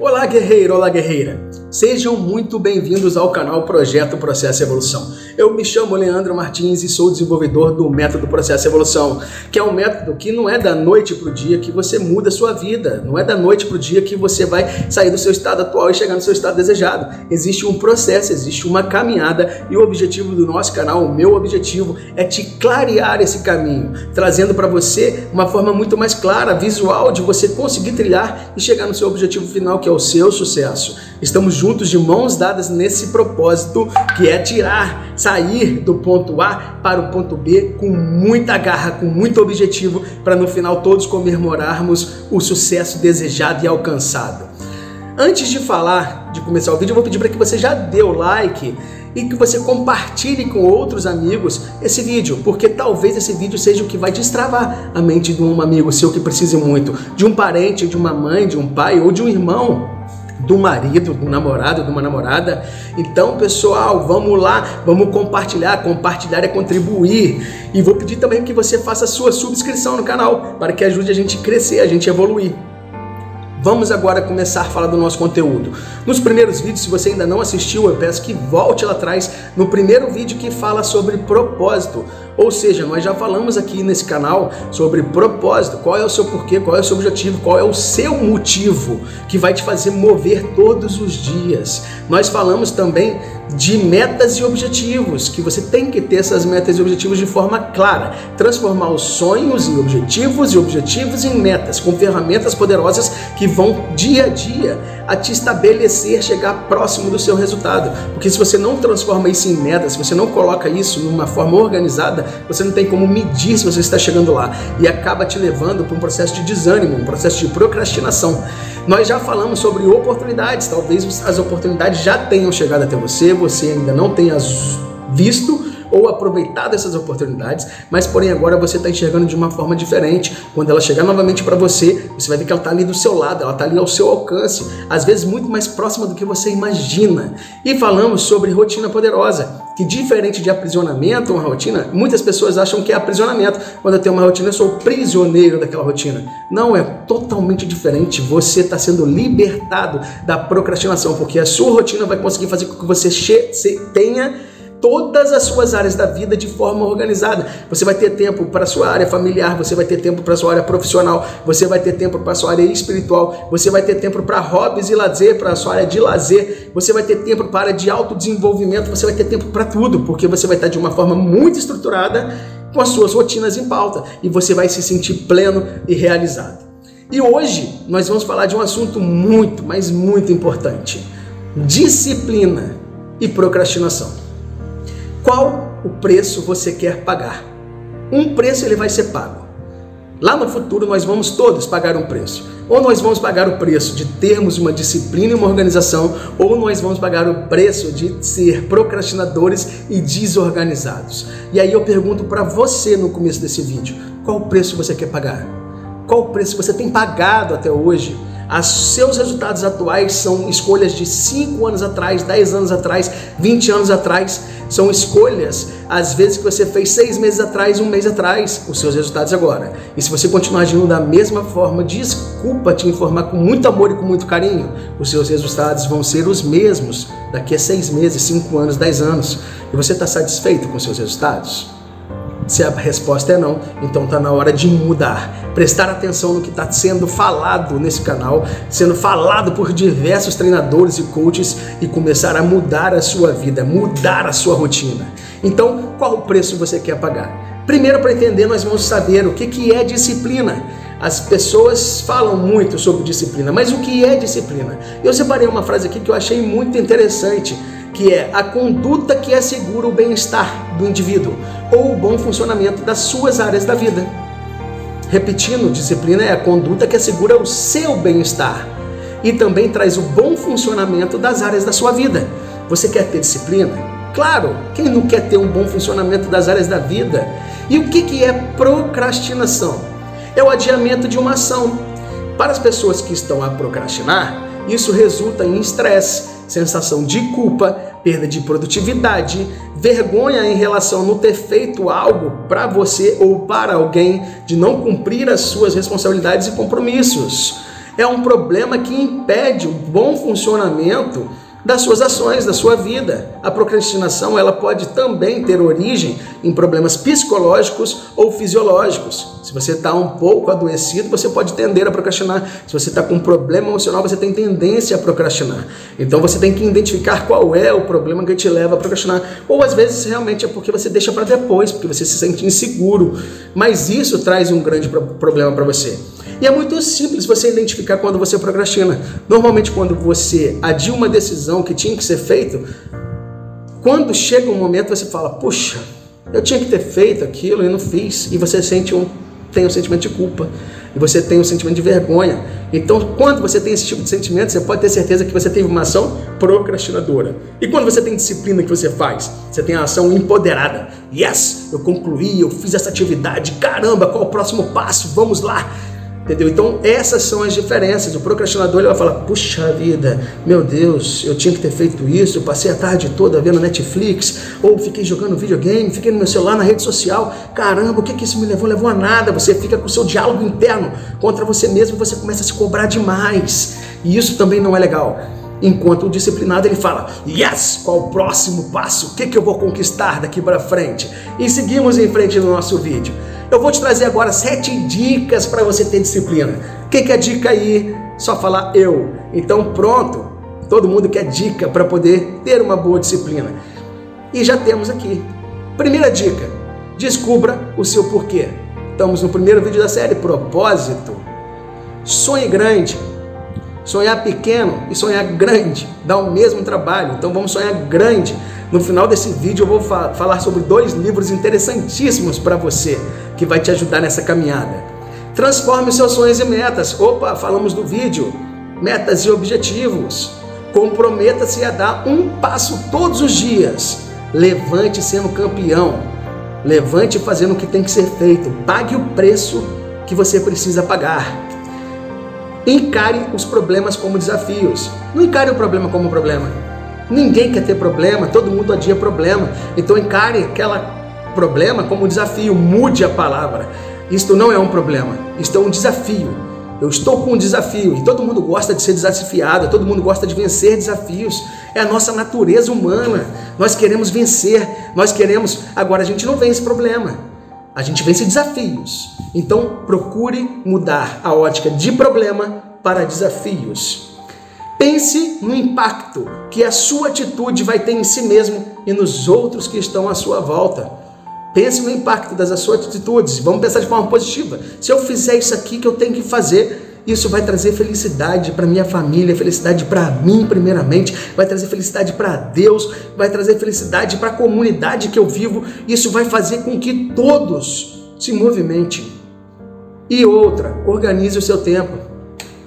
Olá, guerreiro, olá, guerreira. Sejam muito bem-vindos ao canal Projeto Processo Evolução. Eu me chamo Leandro Martins e sou desenvolvedor do método Processo Evolução, que é um método que não é da noite para o dia que você muda a sua vida, não é da noite para o dia que você vai sair do seu estado atual e chegar no seu estado desejado. Existe um processo, existe uma caminhada e o objetivo do nosso canal, o meu objetivo, é te clarear esse caminho, trazendo para você uma forma muito mais clara, visual, de você conseguir trilhar e chegar no seu objetivo final, que é o seu sucesso. Estamos juntos de mãos dadas nesse propósito que é tirar, sair do ponto A para o ponto B com muita garra, com muito objetivo, para no final todos comemorarmos o sucesso desejado e alcançado. Antes de falar, de começar o vídeo, eu vou pedir para que você já dê o like e que você compartilhe com outros amigos esse vídeo, porque talvez esse vídeo seja o que vai destravar a mente de um amigo seu que precise muito, de um parente, de uma mãe, de um pai ou de um irmão do marido, do namorado, de uma namorada. Então, pessoal, vamos lá, vamos compartilhar. Compartilhar é contribuir. E vou pedir também que você faça a sua subscrição no canal para que ajude a gente a crescer, a gente a evoluir. Vamos agora começar a falar do nosso conteúdo. Nos primeiros vídeos, se você ainda não assistiu, eu peço que volte lá atrás no primeiro vídeo que fala sobre propósito. Ou seja, nós já falamos aqui nesse canal sobre propósito, qual é o seu porquê, qual é o seu objetivo, qual é o seu motivo que vai te fazer mover todos os dias. Nós falamos também de metas e objetivos, que você tem que ter essas metas e objetivos de forma clara, transformar os sonhos em objetivos e objetivos em metas, com ferramentas poderosas que vão dia a dia a te estabelecer, chegar próximo do seu resultado. Porque se você não transforma isso em metas, se você não coloca isso numa forma organizada, você não tem como medir se você está chegando lá e acaba te levando para um processo de desânimo, um processo de procrastinação. Nós já falamos sobre oportunidades, talvez as oportunidades já tenham chegado até você, você ainda não tenha visto ou aproveitado essas oportunidades, mas porém agora você está enxergando de uma forma diferente. Quando ela chegar novamente para você, você vai ver que ela está ali do seu lado, ela está ali ao seu alcance, às vezes muito mais próxima do que você imagina. E falamos sobre rotina poderosa, que diferente de aprisionamento, uma rotina, muitas pessoas acham que é aprisionamento. Quando eu tenho uma rotina, eu sou prisioneiro daquela rotina. Não, é totalmente diferente. Você está sendo libertado da procrastinação, porque a sua rotina vai conseguir fazer com que você tenha todas as suas áreas da vida de forma organizada. Você vai ter tempo para sua área familiar, você vai ter tempo para sua área profissional, você vai ter tempo para sua área espiritual, você vai ter tempo para hobbies e lazer, para sua área de lazer, você vai ter tempo para área de autodesenvolvimento, você vai ter tempo para tudo, porque você vai estar de uma forma muito estruturada com as suas rotinas em pauta e você vai se sentir pleno e realizado. E hoje nós vamos falar de um assunto muito, mas muito importante: disciplina e procrastinação. Qual o preço você quer pagar? Um preço ele vai ser pago. Lá no futuro nós vamos todos pagar um preço. Ou nós vamos pagar o preço de termos uma disciplina e uma organização, ou nós vamos pagar o preço de ser procrastinadores e desorganizados. E aí eu pergunto para você no começo desse vídeo, qual o preço você quer pagar? Qual o preço você tem pagado até hoje os seus resultados atuais são escolhas de 5 anos atrás, 10 anos atrás, 20 anos atrás. São escolhas, às vezes, que você fez seis meses atrás, um mês atrás, os seus resultados agora. E se você continuar agindo da mesma forma, desculpa te informar com muito amor e com muito carinho, os seus resultados vão ser os mesmos daqui a seis meses, cinco anos, dez anos. E você está satisfeito com seus resultados? Se a resposta é não, então está na hora de mudar. Prestar atenção no que está sendo falado nesse canal, sendo falado por diversos treinadores e coaches e começar a mudar a sua vida, mudar a sua rotina. Então, qual o preço você quer pagar? Primeiro, para entender, nós vamos saber o que, que é disciplina. As pessoas falam muito sobre disciplina, mas o que é disciplina? Eu separei uma frase aqui que eu achei muito interessante que é a conduta que assegura o bem-estar do indivíduo ou o bom funcionamento das suas áreas da vida. Repetindo, disciplina é a conduta que assegura o seu bem-estar e também traz o bom funcionamento das áreas da sua vida. Você quer ter disciplina? Claro, quem não quer ter um bom funcionamento das áreas da vida? E o que é procrastinação? É o adiamento de uma ação. Para as pessoas que estão a procrastinar, isso resulta em estresse, sensação de culpa, perda de produtividade, vergonha em relação a não ter feito algo para você ou para alguém, de não cumprir as suas responsabilidades e compromissos. é um problema que impede o bom funcionamento das suas ações, da sua vida. A procrastinação ela pode também ter origem em problemas psicológicos ou fisiológicos. Se você está um pouco adoecido, você pode tender a procrastinar. Se você está com um problema emocional, você tem tendência a procrastinar. Então você tem que identificar qual é o problema que te leva a procrastinar. Ou às vezes realmente é porque você deixa para depois, porque você se sente inseguro. Mas isso traz um grande problema para você. E é muito simples você identificar quando você procrastina. Normalmente, quando você adia uma decisão que tinha que ser feita, quando chega um momento você fala, puxa, eu tinha que ter feito aquilo e não fiz, e você sente um, tem um sentimento de culpa, e você tem um sentimento de vergonha. Então, quando você tem esse tipo de sentimento, você pode ter certeza que você teve uma ação procrastinadora. E quando você tem disciplina que você faz, você tem a ação empoderada. Yes, eu concluí, eu fiz essa atividade, caramba, qual o próximo passo? Vamos lá. Entendeu? Então, essas são as diferenças. O procrastinador ele vai falar: puxa vida, meu Deus, eu tinha que ter feito isso. Eu passei a tarde toda vendo Netflix, ou fiquei jogando videogame, fiquei no meu celular, na rede social. Caramba, o que, que isso me levou? Levou a nada. Você fica com o seu diálogo interno contra você mesmo e você começa a se cobrar demais. E isso também não é legal. Enquanto o disciplinado ele fala: Yes, qual o próximo passo? O que, que eu vou conquistar daqui para frente? E seguimos em frente no nosso vídeo. Eu vou te trazer agora sete dicas para você ter disciplina. O que, que é dica aí? Só falar eu. Então pronto, todo mundo quer dica para poder ter uma boa disciplina. E já temos aqui. Primeira dica: descubra o seu porquê. Estamos no primeiro vídeo da série Propósito. Sonhe grande. Sonhar pequeno e sonhar grande dá o mesmo trabalho, então vamos sonhar grande. No final desse vídeo eu vou fa falar sobre dois livros interessantíssimos para você que vai te ajudar nessa caminhada. Transforme seus sonhos em metas. Opa, falamos do vídeo. Metas e objetivos. Comprometa-se a dar um passo todos os dias. Levante sendo campeão. Levante fazendo o que tem que ser feito. Pague o preço que você precisa pagar. Encare os problemas como desafios. Não encare o problema como problema. Ninguém quer ter problema, todo mundo adia problema. Então encare aquela problema como um desafio, mude a palavra. Isto não é um problema, isto é um desafio. Eu estou com um desafio e todo mundo gosta de ser desafiado, todo mundo gosta de vencer desafios. É a nossa natureza humana. Nós queremos vencer, nós queremos. Agora a gente não vence problema, a gente vence desafios. Então procure mudar a ótica de problema para desafios. Pense no impacto que a sua atitude vai ter em si mesmo e nos outros que estão à sua volta. Pense no impacto das suas atitudes. Vamos pensar de forma positiva. Se eu fizer isso aqui que eu tenho que fazer, isso vai trazer felicidade para minha família, felicidade para mim, primeiramente, vai trazer felicidade para Deus, vai trazer felicidade para a comunidade que eu vivo. Isso vai fazer com que todos se movimentem. E outra, organize o seu tempo.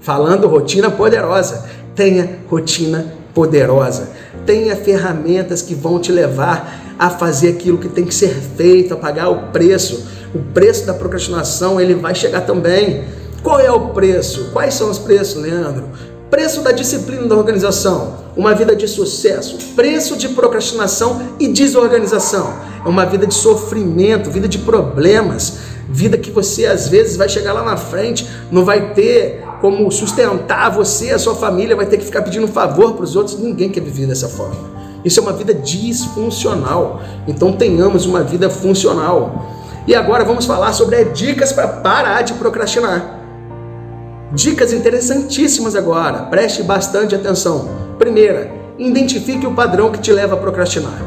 Falando rotina poderosa, tenha rotina poderosa. Tenha ferramentas que vão te levar a fazer aquilo que tem que ser feito, a pagar o preço. O preço da procrastinação, ele vai chegar também. Qual é o preço? Quais são os preços, Leandro? Preço da disciplina da organização, uma vida de sucesso. Preço de procrastinação e desorganização. É uma vida de sofrimento, vida de problemas, vida que você às vezes vai chegar lá na frente, não vai ter como sustentar você, a sua família, vai ter que ficar pedindo favor para os outros. Ninguém quer viver dessa forma. Isso é uma vida disfuncional. Então tenhamos uma vida funcional. E agora vamos falar sobre dicas para parar de procrastinar. Dicas interessantíssimas agora. Preste bastante atenção. Primeira, identifique o padrão que te leva a procrastinar.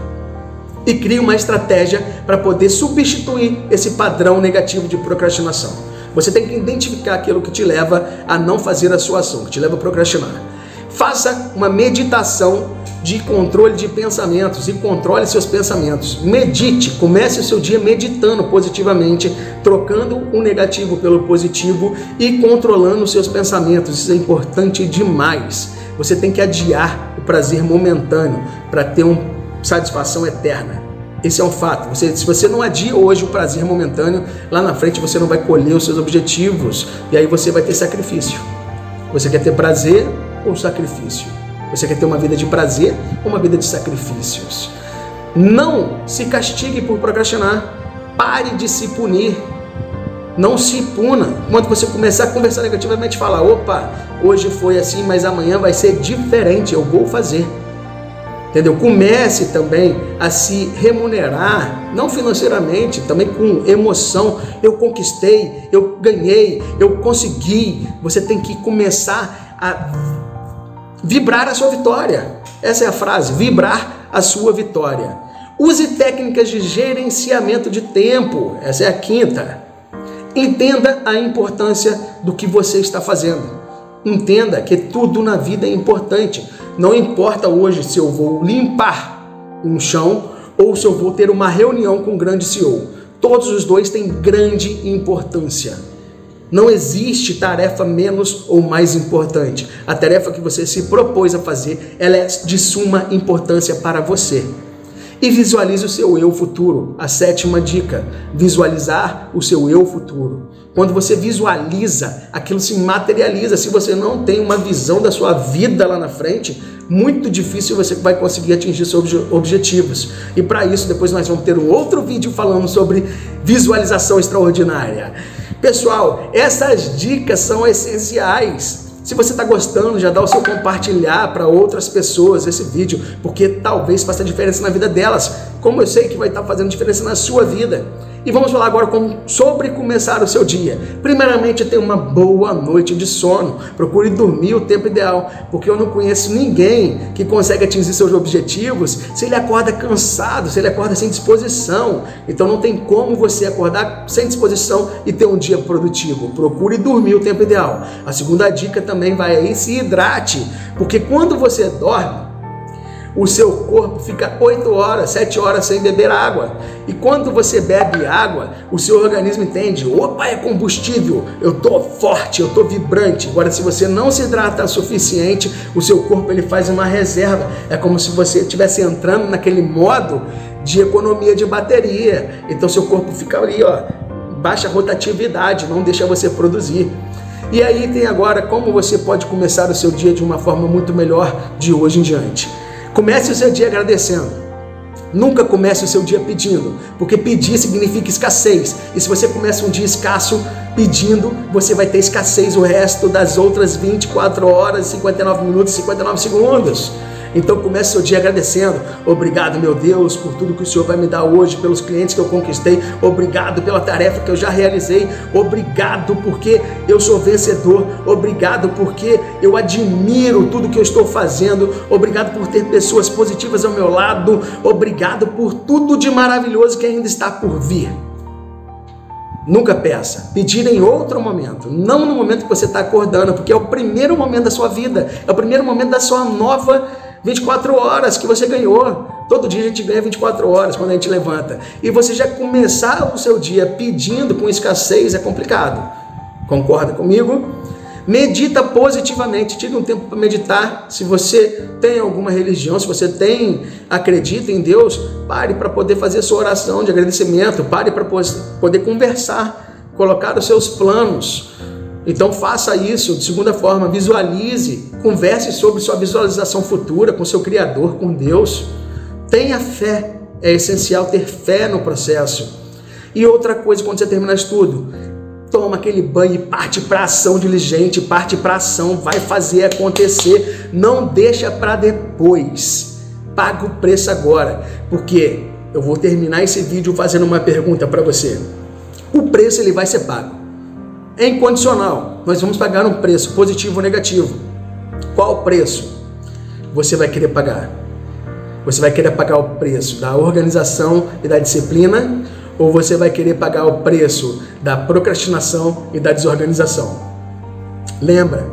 E crie uma estratégia para poder substituir esse padrão negativo de procrastinação. Você tem que identificar aquilo que te leva a não fazer a sua ação, que te leva a procrastinar. Faça uma meditação de controle de pensamentos e controle seus pensamentos. Medite, comece o seu dia meditando positivamente, trocando o negativo pelo positivo e controlando seus pensamentos. Isso é importante demais. Você tem que adiar o prazer momentâneo para ter uma satisfação eterna. Esse é um fato. Você, se você não adia hoje o prazer momentâneo, lá na frente você não vai colher os seus objetivos e aí você vai ter sacrifício. Você quer ter prazer ou sacrifício? Você quer ter uma vida de prazer ou uma vida de sacrifícios? Não se castigue por procrastinar. Pare de se punir. Não se puna. Quando você começar a conversar negativamente, fala: opa, hoje foi assim, mas amanhã vai ser diferente, eu vou fazer. Entendeu? Comece também a se remunerar, não financeiramente, também com emoção. Eu conquistei, eu ganhei, eu consegui. Você tem que começar a vibrar a sua vitória. Essa é a frase: vibrar a sua vitória. Use técnicas de gerenciamento de tempo. Essa é a quinta. Entenda a importância do que você está fazendo. Entenda que tudo na vida é importante. Não importa hoje se eu vou limpar um chão ou se eu vou ter uma reunião com um grande CEO. Todos os dois têm grande importância. Não existe tarefa menos ou mais importante. A tarefa que você se propôs a fazer, ela é de suma importância para você e visualize o seu eu futuro. A sétima dica: visualizar o seu eu futuro. Quando você visualiza, aquilo se materializa. Se você não tem uma visão da sua vida lá na frente, muito difícil você vai conseguir atingir seus objetivos. E para isso, depois nós vamos ter um outro vídeo falando sobre visualização extraordinária. Pessoal, essas dicas são essenciais. Se você está gostando, já dá o seu compartilhar para outras pessoas esse vídeo, porque talvez faça diferença na vida delas, como eu sei que vai estar fazendo diferença na sua vida. E vamos falar agora sobre começar o seu dia. Primeiramente, tenha uma boa noite de sono. Procure dormir o tempo ideal, porque eu não conheço ninguém que consegue atingir seus objetivos se ele acorda cansado, se ele acorda sem disposição. Então não tem como você acordar sem disposição e ter um dia produtivo. Procure dormir o tempo ideal. A segunda dica também vai aí, se hidrate, porque quando você dorme, o seu corpo fica 8 horas, 7 horas sem beber água. E quando você bebe água, o seu organismo entende: opa, é combustível, eu tô forte, eu tô vibrante. Agora, se você não se hidrata o suficiente, o seu corpo ele faz uma reserva. É como se você estivesse entrando naquele modo de economia de bateria. Então, seu corpo fica ali, ó, baixa rotatividade, não deixa você produzir. E aí tem agora como você pode começar o seu dia de uma forma muito melhor de hoje em diante. Comece o seu dia agradecendo. Nunca comece o seu dia pedindo, porque pedir significa escassez. E se você começa um dia escasso pedindo, você vai ter escassez o resto das outras 24 horas, 59 minutos, 59 segundos. Então comece seu dia agradecendo. Obrigado, meu Deus, por tudo que o Senhor vai me dar hoje, pelos clientes que eu conquistei. Obrigado pela tarefa que eu já realizei. Obrigado porque eu sou vencedor. Obrigado porque eu admiro tudo que eu estou fazendo. Obrigado por ter pessoas positivas ao meu lado. Obrigado por tudo de maravilhoso que ainda está por vir. Nunca peça. Pedir em outro momento. Não no momento que você está acordando, porque é o primeiro momento da sua vida. É o primeiro momento da sua nova 24 horas que você ganhou. Todo dia a gente ganha 24 horas quando a gente levanta. E você já começar o seu dia pedindo com escassez é complicado. Concorda comigo? Medita positivamente, tire um tempo para meditar. Se você tem alguma religião, se você tem, acredita em Deus, pare para poder fazer sua oração de agradecimento, pare para poder conversar, colocar os seus planos. Então faça isso de segunda forma, visualize, converse sobre sua visualização futura com seu Criador, com Deus. Tenha fé, é essencial ter fé no processo. E outra coisa, quando você terminar estudo, toma aquele banho e parte para ação diligente, parte para ação, vai fazer acontecer, não deixa para depois. Paga o preço agora, porque eu vou terminar esse vídeo fazendo uma pergunta para você. O preço ele vai ser pago é incondicional. Nós vamos pagar um preço, positivo ou negativo. Qual preço você vai querer pagar? Você vai querer pagar o preço da organização e da disciplina ou você vai querer pagar o preço da procrastinação e da desorganização? Lembra,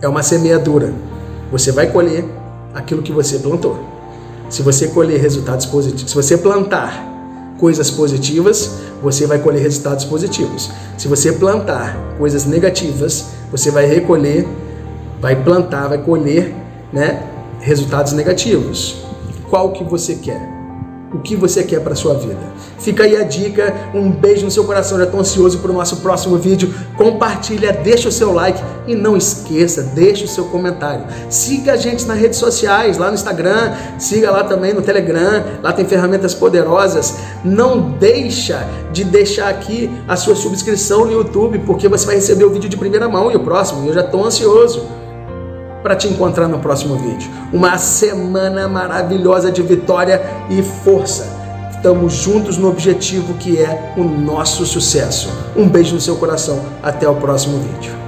é uma semeadura. Você vai colher aquilo que você plantou. Se você colher resultados positivos, se você plantar coisas positivas, você vai colher resultados positivos. Se você plantar coisas negativas, você vai recolher, vai plantar, vai colher, né, resultados negativos. Qual que você quer? O que você quer para sua vida. Fica aí a dica, um beijo no seu coração, já estou ansioso para o nosso próximo vídeo. Compartilha, deixa o seu like e não esqueça, deixa o seu comentário. Siga a gente nas redes sociais, lá no Instagram, siga lá também no Telegram, lá tem ferramentas poderosas. Não deixa de deixar aqui a sua subscrição no YouTube, porque você vai receber o vídeo de primeira mão e o próximo, eu já estou ansioso para te encontrar no próximo vídeo. Uma semana maravilhosa de vitória e força. Estamos juntos no objetivo que é o nosso sucesso. Um beijo no seu coração. Até o próximo vídeo.